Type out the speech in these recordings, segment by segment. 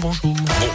Bonjour.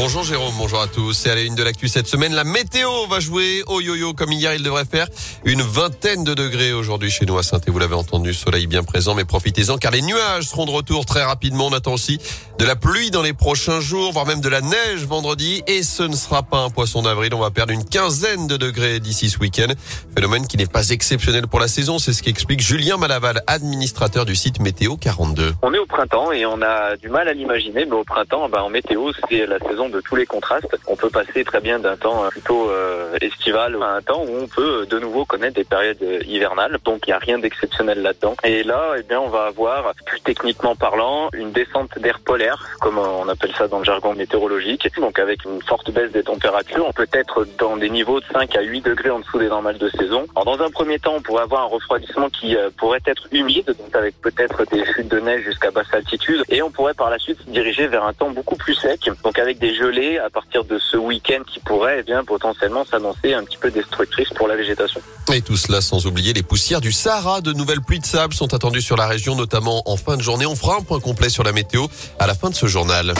Bonjour Jérôme, bonjour à tous. C'est à la une de l'actu cette semaine. La météo va jouer au yo-yo comme hier. Il devrait faire une vingtaine de degrés aujourd'hui chez nous à saint Vous l'avez entendu, soleil bien présent, mais profitez-en car les nuages seront de retour très rapidement. On attend aussi de la pluie dans les prochains jours, voire même de la neige vendredi. Et ce ne sera pas un poisson d'avril. On va perdre une quinzaine de degrés d'ici ce week-end. Phénomène qui n'est pas exceptionnel pour la saison. C'est ce qu'explique Julien Malaval, administrateur du site Météo 42. On est au printemps et on a du mal à l'imaginer, mais au printemps, ben, en météo, c'est la saison de tous les contrastes. On peut passer très bien d'un temps euh, plutôt euh, estival à un temps où on peut euh, de nouveau connaître des périodes hivernales. Donc il n'y a rien d'exceptionnel là-dedans. Et là, eh bien, on va avoir, plus techniquement parlant, une descente d'air polaire, comme on appelle ça dans le jargon météorologique. Donc avec une forte baisse des températures, on peut être dans des niveaux de 5 à 8 degrés en dessous des normales de saison. Alors dans un premier temps, on pourrait avoir un refroidissement qui pourrait être humide, donc avec peut-être des chutes de neige jusqu'à basse altitude. Et on pourrait par la suite se diriger vers un temps beaucoup plus sec, donc avec des à partir de ce week-end qui pourrait eh bien potentiellement s'annoncer un petit peu destructrice pour la végétation. Et tout cela sans oublier les poussières du Sahara. De nouvelles pluies de sable sont attendues sur la région, notamment en fin de journée. On fera un point complet sur la météo à la fin de ce journal.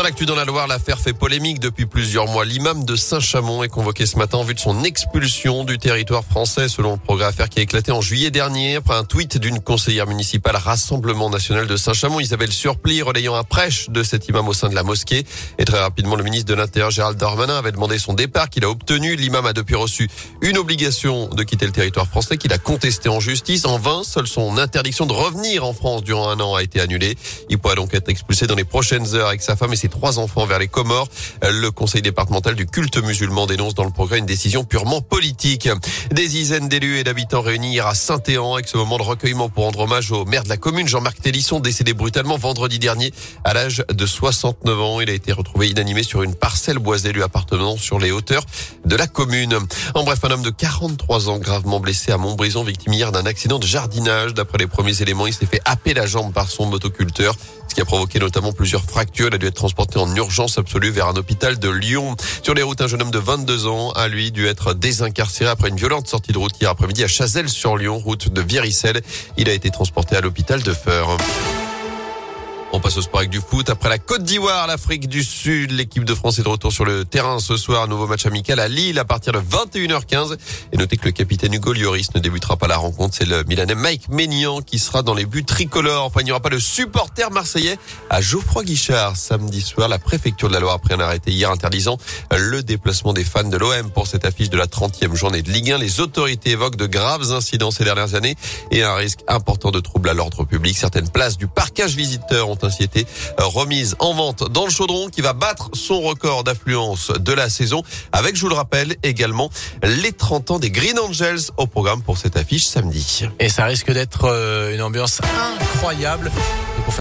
Dans l'actu dans la Loire, l'affaire fait polémique depuis plusieurs mois. L'imam de Saint-Chamond est convoqué ce matin en vue de son expulsion du territoire français selon le progrès affaire qui a éclaté en juillet dernier après un tweet d'une conseillère municipale Rassemblement National de Saint-Chamond, Isabelle Surpli, relayant un prêche de cet imam au sein de la mosquée. Et très rapidement, le ministre de l'Intérieur Gérald Darmanin avait demandé son départ qu'il a obtenu. L'imam a depuis reçu une obligation de quitter le territoire français qu'il a contesté en justice. En vain, seule son interdiction de revenir en France durant un an a été annulée. Il pourrait donc être expulsé dans les prochaines heures avec sa femme et ses trois enfants vers les Comores. Le conseil départemental du culte musulman dénonce dans le progrès une décision purement politique. Des dizaines d'élus et d'habitants réunis à Saint-Éan avec ce moment de recueillement pour rendre hommage au maire de la commune, Jean-Marc Télisson, décédé brutalement vendredi dernier à l'âge de 69 ans. Il a été retrouvé inanimé sur une parcelle boisée lui appartenant sur les hauteurs de la commune. En bref, un homme de 43 ans gravement blessé à Montbrison, victime hier d'un accident de jardinage. D'après les premiers éléments, il s'est fait happer la jambe par son motoculteur ce qui a provoqué notamment plusieurs fractures. Il a dû être transporté en urgence absolue vers un hôpital de Lyon. Sur les routes, un jeune homme de 22 ans a lui dû être désincarcéré après une violente sortie de route hier après-midi à Chazelles-sur-Lyon, route de Viricelle. Il a été transporté à l'hôpital de Feur. On passe au sport avec du foot. Après la Côte d'Ivoire, l'Afrique du Sud, l'équipe de France est de retour sur le terrain ce soir. Nouveau match amical à Lille à partir de 21h15. Et notez que le capitaine Hugo Lloris ne débutera pas la rencontre. C'est le Milanais Mike Maignan qui sera dans les buts tricolores. Enfin, il n'y aura pas de supporter marseillais à Geoffroy Guichard samedi soir. La préfecture de la Loire a pris un arrêté hier interdisant le déplacement des fans de l'OM pour cette affiche de la 30e journée de Ligue 1. Les autorités évoquent de graves incidents ces dernières années et un risque important de troubles à l'ordre public. Certaines places du parcage visiteur ont ainsi été remises en vente dans le chaudron qui va battre son record d'affluence de la saison avec, je vous le rappelle, également les 30 ans des Green Angels au programme pour cette affiche samedi. Et ça risque d'être euh, une ambiance incroyable.